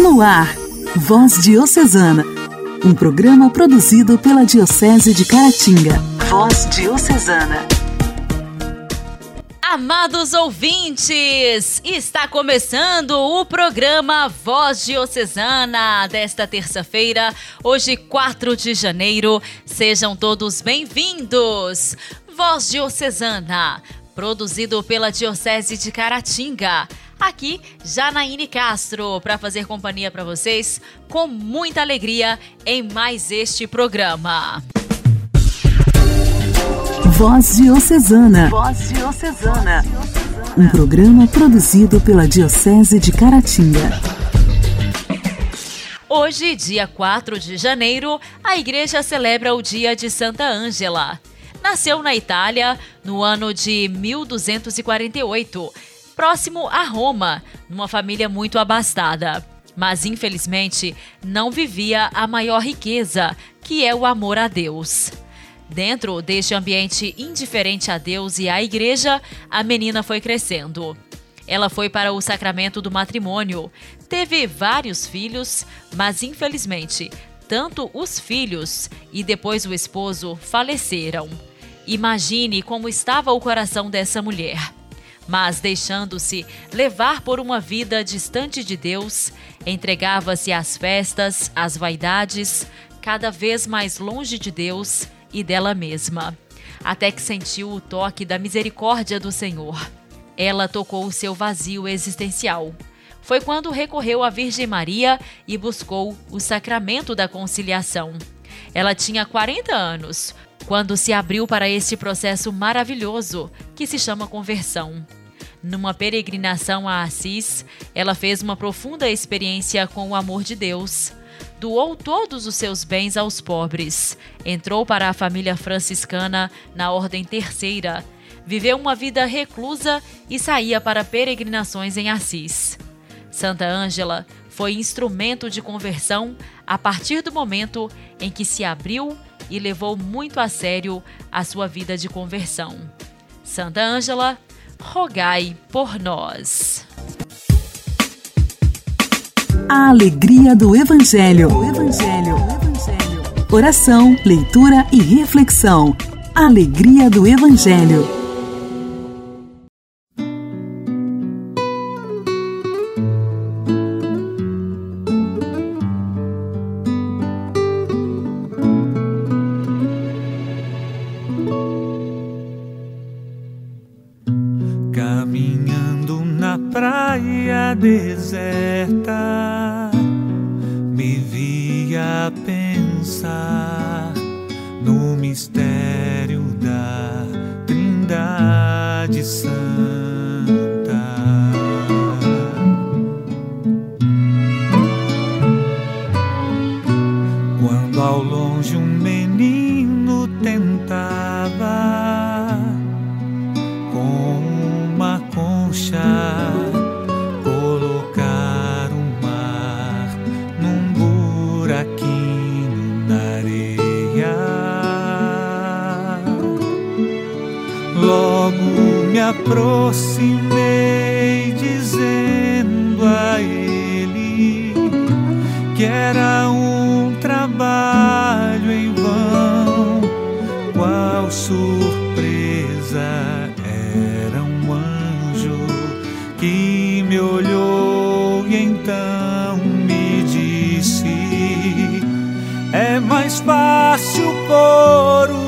No ar, Voz Diocesana, um programa produzido pela Diocese de Caratinga. Voz Diocesana. Amados ouvintes, está começando o programa Voz Diocesana desta terça-feira, hoje 4 de janeiro. Sejam todos bem-vindos. Voz Diocesana, produzido pela Diocese de Caratinga aqui Janaíne Castro para fazer companhia para vocês com muita alegria em mais este programa. Voz Diocesana. Voz Diocesana. Um programa produzido pela Diocese de Caratinga. Hoje, dia 4 de janeiro, a igreja celebra o dia de Santa Ângela. Nasceu na Itália no ano de 1248 próximo a Roma, numa família muito abastada. Mas infelizmente não vivia a maior riqueza, que é o amor a Deus. Dentro deste ambiente indiferente a Deus e à igreja, a menina foi crescendo. Ela foi para o sacramento do matrimônio, teve vários filhos, mas infelizmente, tanto os filhos e depois o esposo faleceram. Imagine como estava o coração dessa mulher mas deixando-se levar por uma vida distante de Deus, entregava-se às festas, às vaidades, cada vez mais longe de Deus e dela mesma, até que sentiu o toque da misericórdia do Senhor. Ela tocou o seu vazio existencial. Foi quando recorreu à Virgem Maria e buscou o sacramento da conciliação. Ela tinha 40 anos quando se abriu para este processo maravilhoso que se chama conversão. Numa peregrinação a Assis, ela fez uma profunda experiência com o amor de Deus. Doou todos os seus bens aos pobres. Entrou para a família franciscana na Ordem Terceira. Viveu uma vida reclusa e saía para peregrinações em Assis. Santa Ângela foi instrumento de conversão a partir do momento em que se abriu e levou muito a sério a sua vida de conversão. Santa Ângela, rogai por nós. A alegria do Evangelho. Evangelho. Evangelho. Oração, leitura e reflexão. Alegria do Evangelho. Aproximei, dizendo a ele que era um trabalho em vão. Qual surpresa! Era um anjo que me olhou e então me disse: É mais fácil pôr o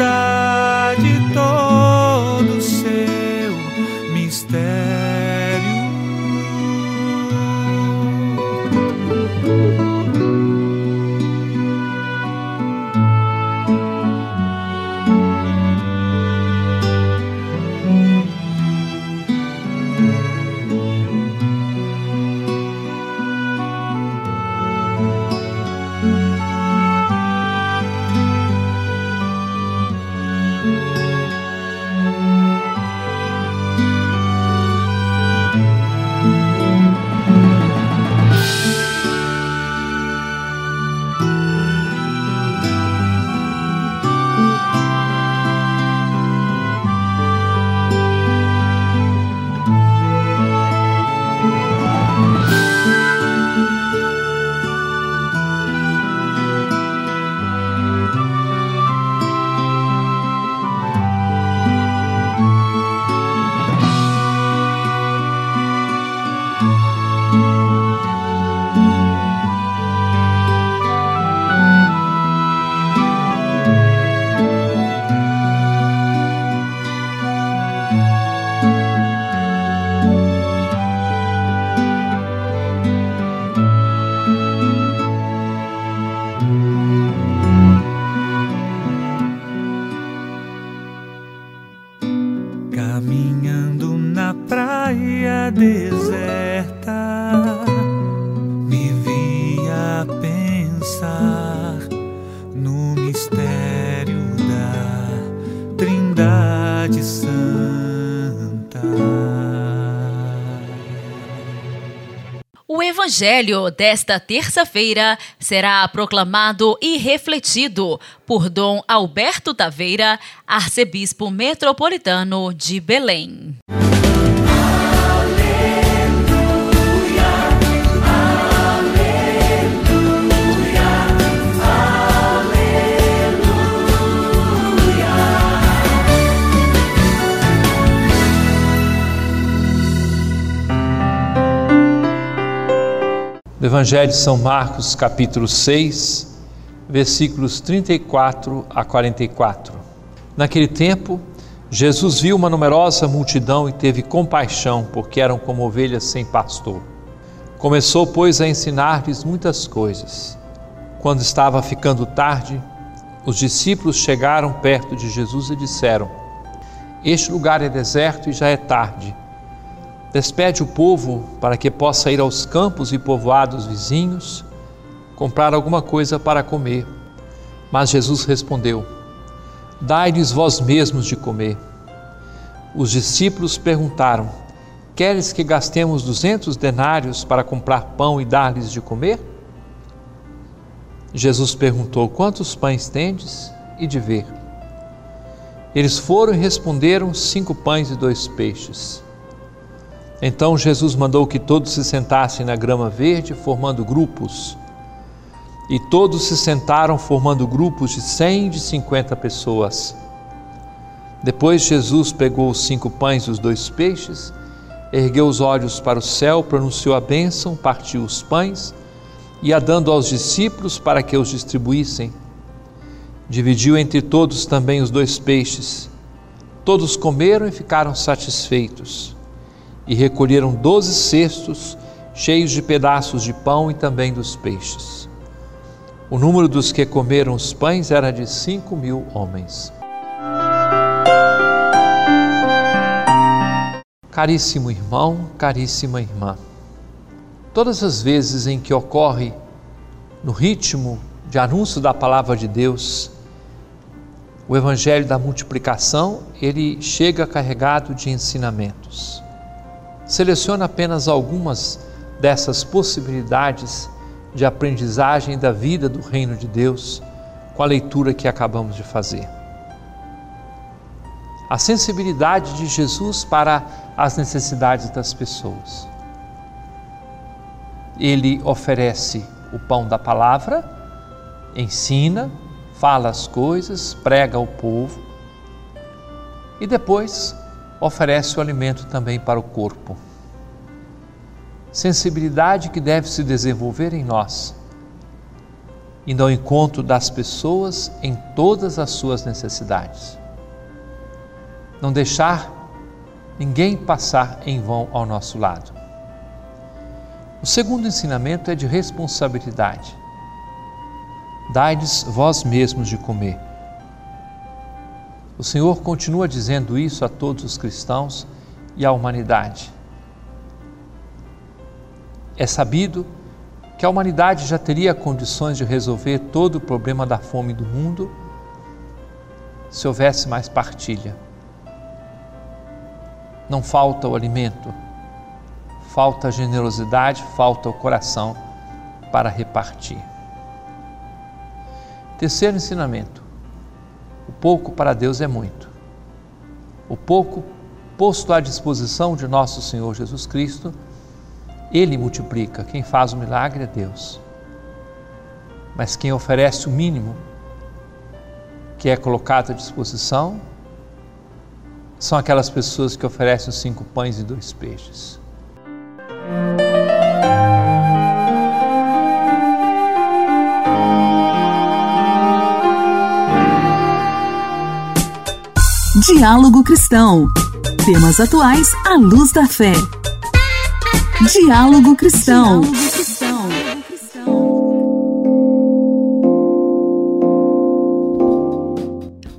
that Evangelho desta terça-feira será proclamado e refletido por Dom Alberto Taveira, arcebispo metropolitano de Belém. Evangelho de São Marcos, capítulo 6, versículos 34 a 44. Naquele tempo, Jesus viu uma numerosa multidão e teve compaixão, porque eram como ovelhas sem pastor. Começou, pois, a ensinar-lhes muitas coisas. Quando estava ficando tarde, os discípulos chegaram perto de Jesus e disseram: Este lugar é deserto e já é tarde Despede o povo para que possa ir aos campos e povoados vizinhos comprar alguma coisa para comer. Mas Jesus respondeu: Dai-lhes vós mesmos de comer. Os discípulos perguntaram: Queres que gastemos duzentos denários para comprar pão e dar-lhes de comer? Jesus perguntou: Quantos pães tendes? E de ver. Eles foram e responderam: Cinco pães e dois peixes. Então Jesus mandou que todos se sentassem na grama verde, formando grupos. E todos se sentaram formando grupos de cem e de cinquenta pessoas. Depois Jesus pegou os cinco pães e os dois peixes, ergueu os olhos para o céu, pronunciou a bênção, partiu os pães e a dando aos discípulos para que os distribuíssem. Dividiu entre todos também os dois peixes. Todos comeram e ficaram satisfeitos e recolheram doze cestos cheios de pedaços de pão e também dos peixes. O número dos que comeram os pães era de cinco mil homens. Caríssimo irmão, caríssima irmã, todas as vezes em que ocorre no ritmo de anúncio da palavra de Deus, o evangelho da multiplicação, ele chega carregado de ensinamentos seleciona apenas algumas dessas possibilidades de aprendizagem da vida do Reino de Deus com a leitura que acabamos de fazer. A sensibilidade de Jesus para as necessidades das pessoas. Ele oferece o pão da palavra, ensina, fala as coisas, prega ao povo e depois oferece o alimento também para o corpo. Sensibilidade que deve se desenvolver em nós, indo ao encontro das pessoas em todas as suas necessidades. Não deixar ninguém passar em vão ao nosso lado. O segundo ensinamento é de responsabilidade. Dai-lhes vós mesmos de comer o Senhor continua dizendo isso a todos os cristãos e à humanidade. É sabido que a humanidade já teria condições de resolver todo o problema da fome do mundo se houvesse mais partilha. Não falta o alimento, falta a generosidade, falta o coração para repartir. Terceiro ensinamento: o pouco para Deus é muito. O pouco posto à disposição de nosso Senhor Jesus Cristo, Ele multiplica. Quem faz o milagre é Deus. Mas quem oferece o mínimo que é colocado à disposição são aquelas pessoas que oferecem os cinco pães e dois peixes. Diálogo Cristão. Temas atuais à luz da fé. Diálogo Cristão.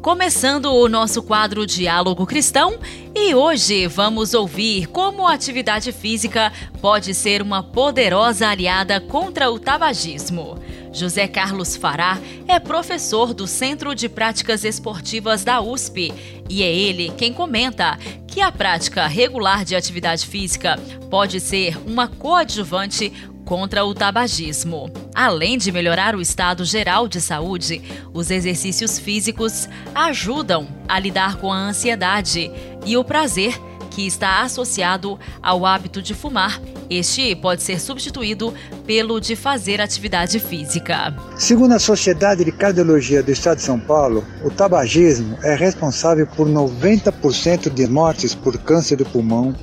Começando o nosso quadro Diálogo Cristão, e hoje vamos ouvir como a atividade física pode ser uma poderosa aliada contra o tabagismo. José Carlos Fará é professor do Centro de Práticas Esportivas da USP e é ele quem comenta que a prática regular de atividade física pode ser uma coadjuvante contra o tabagismo. Além de melhorar o estado geral de saúde, os exercícios físicos ajudam a lidar com a ansiedade e o prazer que está associado ao hábito de fumar. Este pode ser substituído pelo de fazer atividade física. Segundo a Sociedade de Cardiologia do Estado de São Paulo, o tabagismo é responsável por 90% de mortes por câncer do pulmão,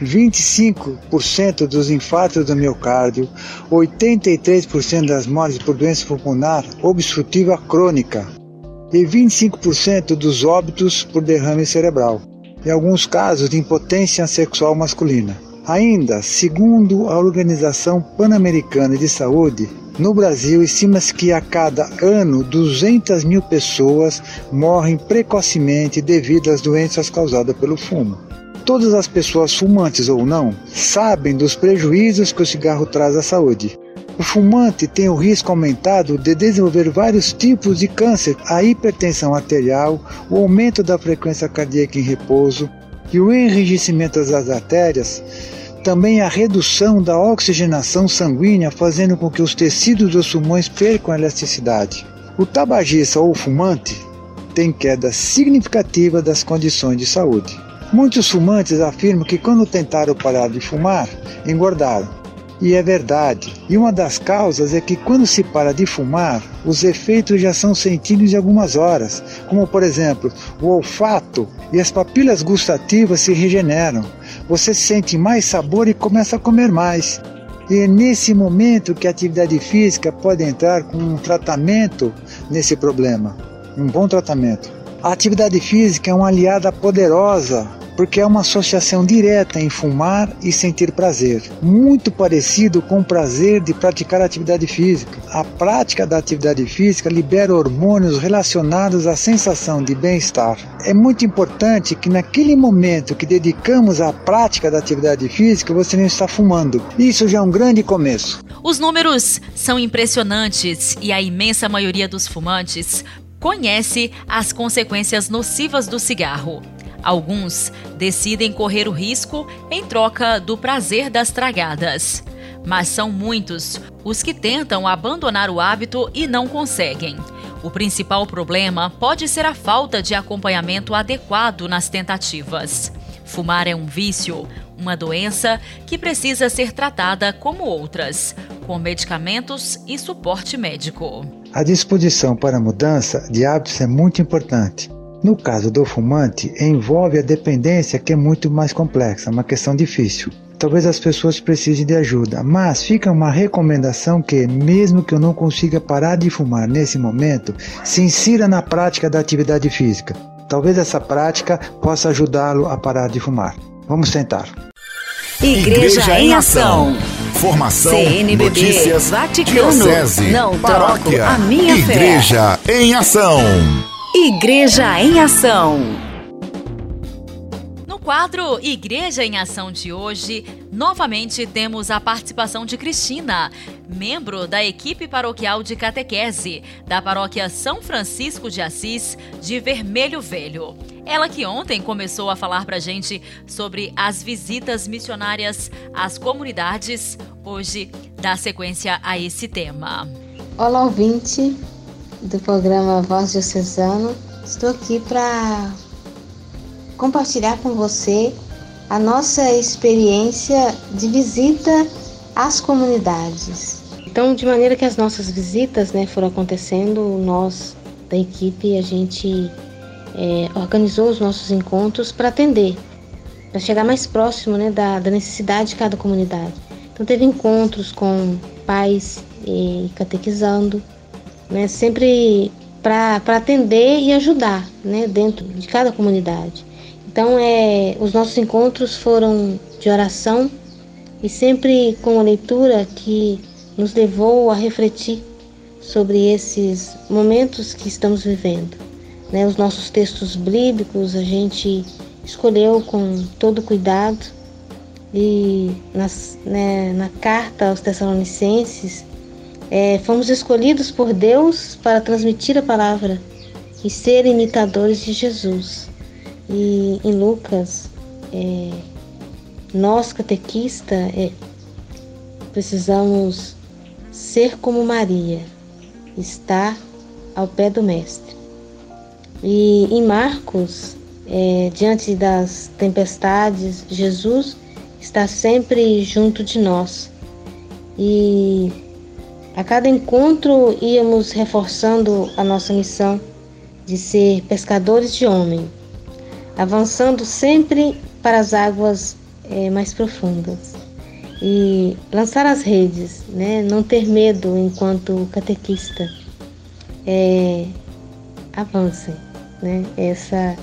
25% dos infartos do miocárdio, 83% das mortes por doença pulmonar obstrutiva crônica e 25% dos óbitos por derrame cerebral, e alguns casos de impotência sexual masculina. Ainda, segundo a Organização Pan-Americana de Saúde, no Brasil, estima-se que a cada ano 200 mil pessoas morrem precocemente devido às doenças causadas pelo fumo. Todas as pessoas fumantes ou não sabem dos prejuízos que o cigarro traz à saúde. O fumante tem o risco aumentado de desenvolver vários tipos de câncer, a hipertensão arterial, o aumento da frequência cardíaca em repouso e o enrijecimento das artérias, também a redução da oxigenação sanguínea, fazendo com que os tecidos dos pulmões percam a elasticidade. O tabagista ou fumante tem queda significativa das condições de saúde. Muitos fumantes afirmam que quando tentaram parar de fumar, engordaram. E é verdade. E uma das causas é que quando se para de fumar, os efeitos já são sentidos em algumas horas, como por exemplo, o olfato e as papilas gustativas se regeneram. Você sente mais sabor e começa a comer mais. E é nesse momento que a atividade física pode entrar com um tratamento nesse problema, um bom tratamento. A atividade física é uma aliada poderosa porque é uma associação direta em fumar e sentir prazer, muito parecido com o prazer de praticar atividade física. A prática da atividade física libera hormônios relacionados à sensação de bem-estar. É muito importante que naquele momento que dedicamos à prática da atividade física, você não está fumando. Isso já é um grande começo. Os números são impressionantes e a imensa maioria dos fumantes conhece as consequências nocivas do cigarro. Alguns decidem correr o risco em troca do prazer das tragadas. Mas são muitos os que tentam abandonar o hábito e não conseguem. O principal problema pode ser a falta de acompanhamento adequado nas tentativas. Fumar é um vício, uma doença que precisa ser tratada como outras, com medicamentos e suporte médico. A disposição para a mudança de hábitos é muito importante. No caso do fumante, envolve a dependência que é muito mais complexa, uma questão difícil. Talvez as pessoas precisem de ajuda, mas fica uma recomendação que, mesmo que eu não consiga parar de fumar nesse momento, se insira na prática da atividade física. Talvez essa prática possa ajudá-lo a parar de fumar. Vamos tentar. Igreja, Igreja em Ação. Formação, CNBB, notícias, Vaticano, diocese, não paróquia, troco a minha Igreja fé. em Ação. Igreja em Ação. No quadro Igreja em Ação de hoje, novamente temos a participação de Cristina, membro da equipe paroquial de catequese da paróquia São Francisco de Assis de Vermelho Velho. Ela que ontem começou a falar pra gente sobre as visitas missionárias às comunidades, hoje dá sequência a esse tema. Olá, ouvinte do programa Voz Diocesano. Estou aqui para compartilhar com você a nossa experiência de visita às comunidades. Então, de maneira que as nossas visitas né, foram acontecendo, nós da equipe, a gente é, organizou os nossos encontros para atender, para chegar mais próximo né, da, da, necessidade de cada comunidade. Então teve encontros com pais e catequizando, né, sempre para atender e ajudar né, dentro de cada comunidade. Então é, os nossos encontros foram de oração e sempre com uma leitura que nos levou a refletir sobre esses momentos que estamos vivendo. Né, os nossos textos bíblicos a gente escolheu com todo cuidado e nas, né, na carta aos Tessalonicenses é, fomos escolhidos por Deus para transmitir a palavra e ser imitadores de Jesus. E em Lucas, é, nós catequista é, precisamos ser como Maria, estar ao pé do Mestre. E em Marcos, é, diante das tempestades, Jesus está sempre junto de nós. E a cada encontro íamos reforçando a nossa missão de ser pescadores de homem, avançando sempre para as águas é, mais profundas e lançar as redes, né? não ter medo enquanto catequista. É, né? Essa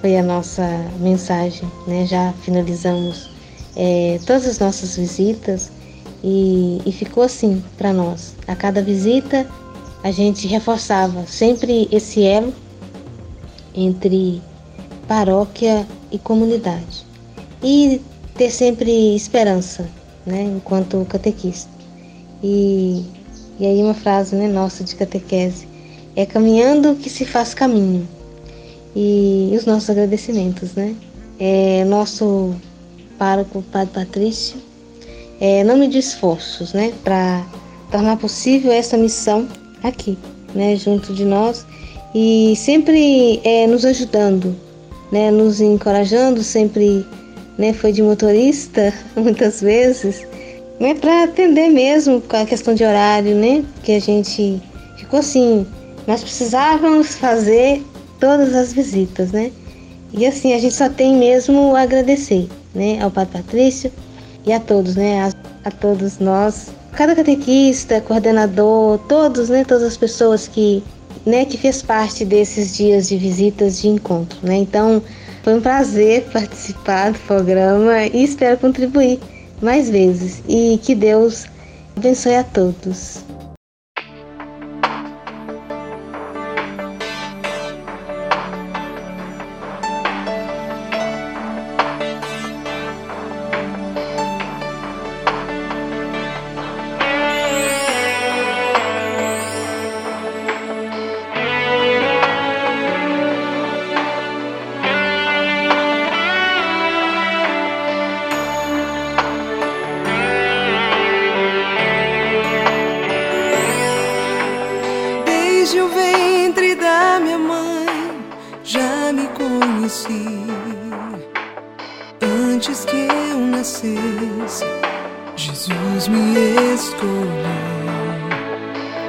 foi a nossa mensagem, né? Já finalizamos é, todas as nossas visitas e, e ficou assim para nós. A cada visita a gente reforçava sempre esse elo entre paróquia e comunidade e ter sempre esperança, né, enquanto catequista. E, e aí uma frase né, nossa de catequese é caminhando que se faz caminho. E, e os nossos agradecimentos, né? É, nosso pároco, Padre Patrício, é, nome de esforços, né, para tornar possível essa missão aqui, né, junto de nós. E sempre é, nos ajudando, né, nos encorajando, sempre né, foi de motorista muitas vezes, né, para atender mesmo com a questão de horário, né, que a gente ficou assim, nós precisávamos fazer todas as visitas, né, e assim a gente só tem mesmo agradecer, né, ao Padre Patrício e a todos, né, a, a todos nós, cada catequista, coordenador, todos, né, todas as pessoas que né, que fez parte desses dias de visitas de encontro. Né? Então, foi um prazer participar do programa e espero contribuir mais vezes. E que Deus abençoe a todos.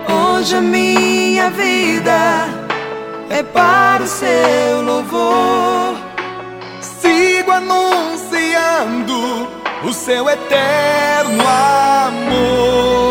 Hoje a minha vida é para o seu louvor. Sigo anunciando o seu eterno amor.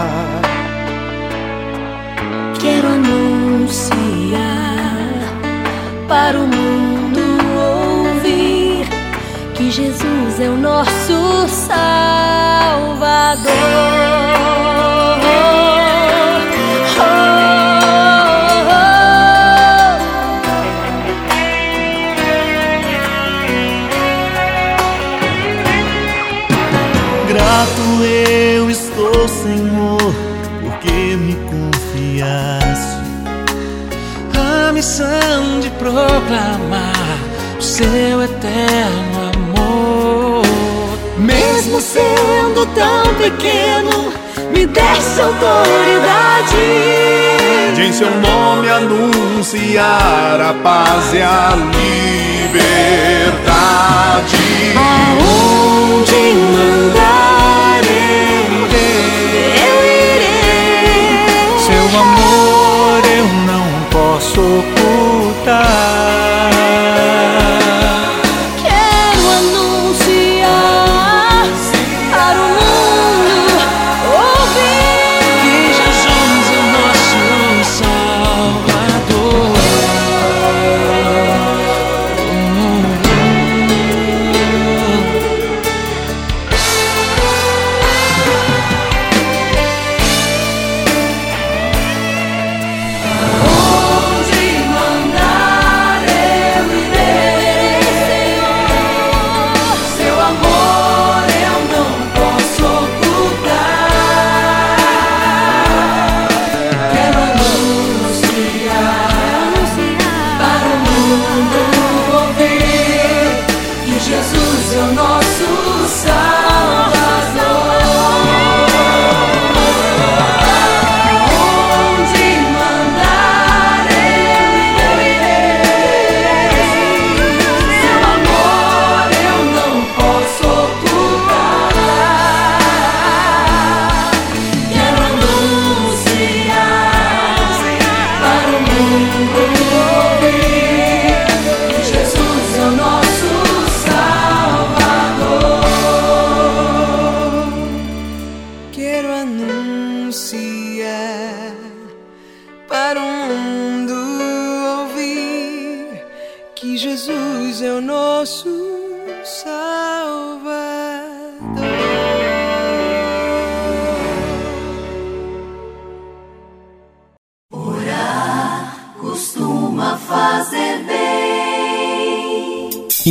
para o mundo ouvir que Jesus é o nosso Salvador. Grato eu estou, Senhor, porque me confiaste a missão de proclamar o seu eterno amor. Mesmo sendo tão pequeno, me desse autoridade. De em seu nome anunciar a paz e a liberdade. Aonde mandar eu irei. Seu amor eu não posso voltar.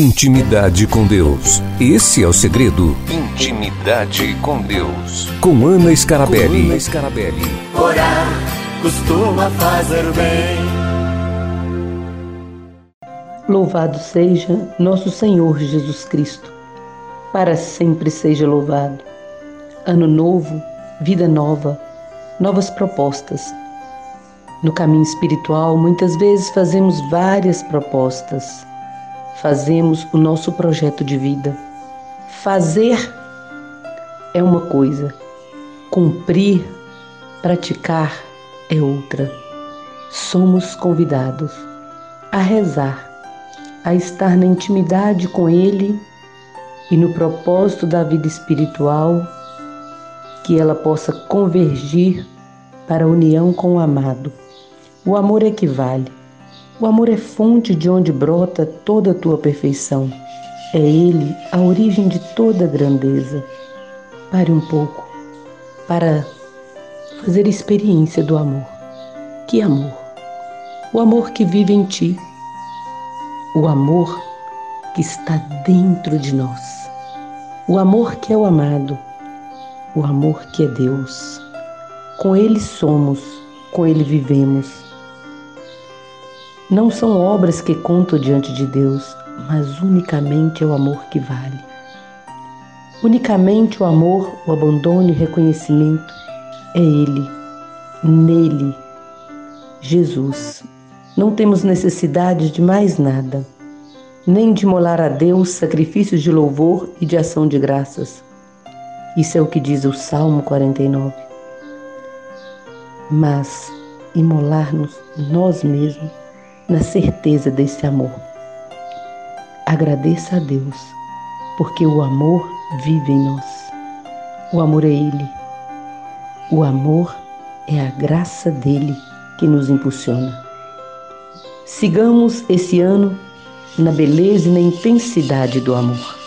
Intimidade com Deus. Esse é o segredo. Intimidade com Deus. Com Ana Scarabelli. Com Ana Scarabelli. Orar costuma fazer bem. Louvado seja nosso Senhor Jesus Cristo. Para sempre seja louvado. Ano novo, vida nova, novas propostas. No caminho espiritual, muitas vezes fazemos várias propostas fazemos o nosso projeto de vida. Fazer é uma coisa, cumprir, praticar é outra. Somos convidados a rezar, a estar na intimidade com Ele e no propósito da vida espiritual, que ela possa convergir para a união com o amado. O amor equivale o amor é fonte de onde brota toda a tua perfeição. É ele a origem de toda grandeza. Pare um pouco para fazer experiência do amor. Que amor? O amor que vive em ti. O amor que está dentro de nós. O amor que é o amado. O amor que é Deus. Com ele somos, com ele vivemos não são obras que contam diante de Deus, mas unicamente é o amor que vale. Unicamente o amor, o abandono e reconhecimento é Ele, nele, Jesus. Não temos necessidade de mais nada, nem de molar a Deus sacrifícios de louvor e de ação de graças. Isso é o que diz o Salmo 49. Mas imolar-nos nós mesmos na certeza desse amor. Agradeça a Deus, porque o amor vive em nós. O amor é Ele. O amor é a graça dele que nos impulsiona. Sigamos esse ano na beleza e na intensidade do amor.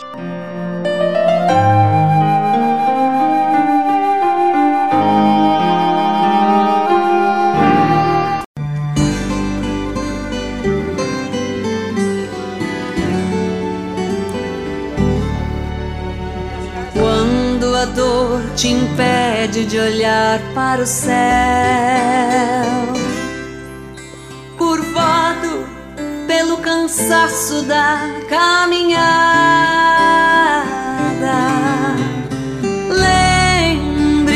Olhar para o céu. Curvado pelo cansaço da caminhada, lembre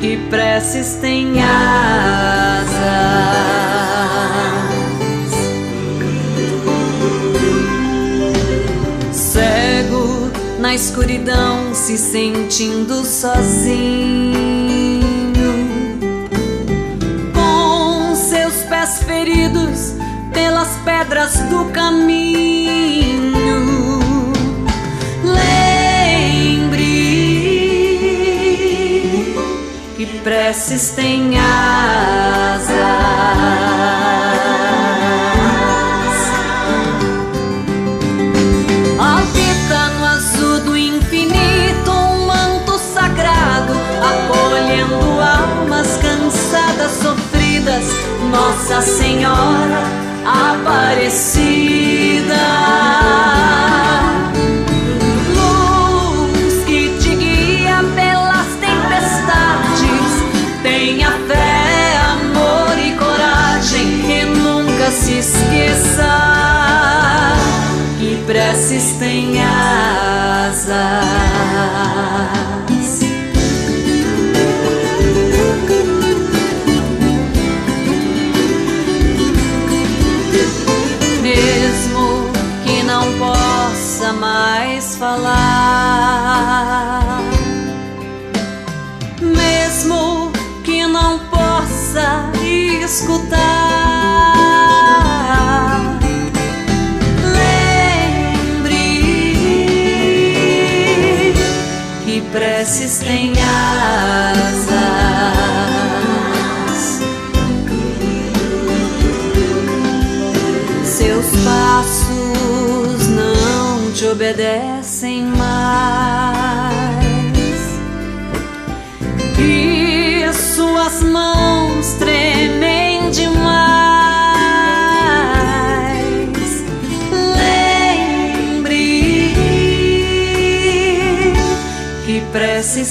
que preces têm asas. na escuridão se sentindo sozinho, com seus pés feridos pelas pedras do caminho. Lembre que preces têm asas. Nossa Senhora Aparecida. Luz que te guia pelas tempestades, tenha fé, amor e coragem e nunca se esqueça que preces têm asas. obedecem mais e suas mãos tremem demais. Lembre que prece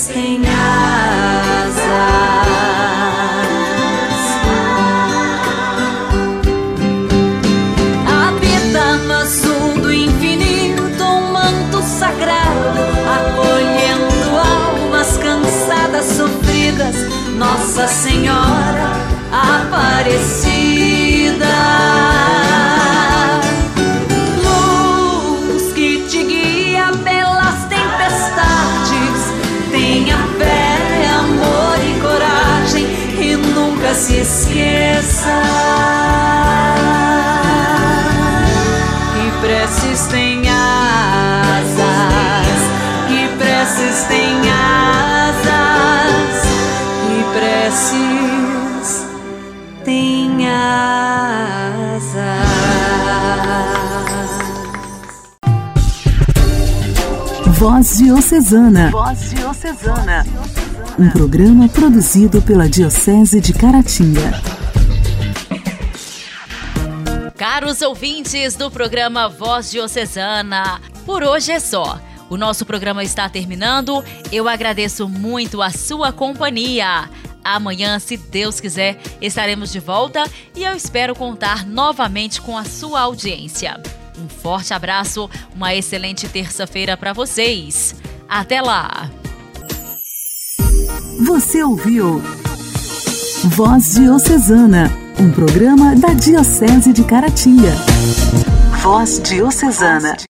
Voz Diocesana. Voz Diocesana um programa produzido pela Diocese de Caratinga. Caros ouvintes do programa Voz Diocesana, por hoje é só. O nosso programa está terminando. Eu agradeço muito a sua companhia. Amanhã, se Deus quiser, estaremos de volta e eu espero contar novamente com a sua audiência. Um forte abraço, uma excelente terça-feira para vocês. Até lá! Você ouviu Voz Diocesana, um programa da Diocese de Caratinga. Voz Diocesana.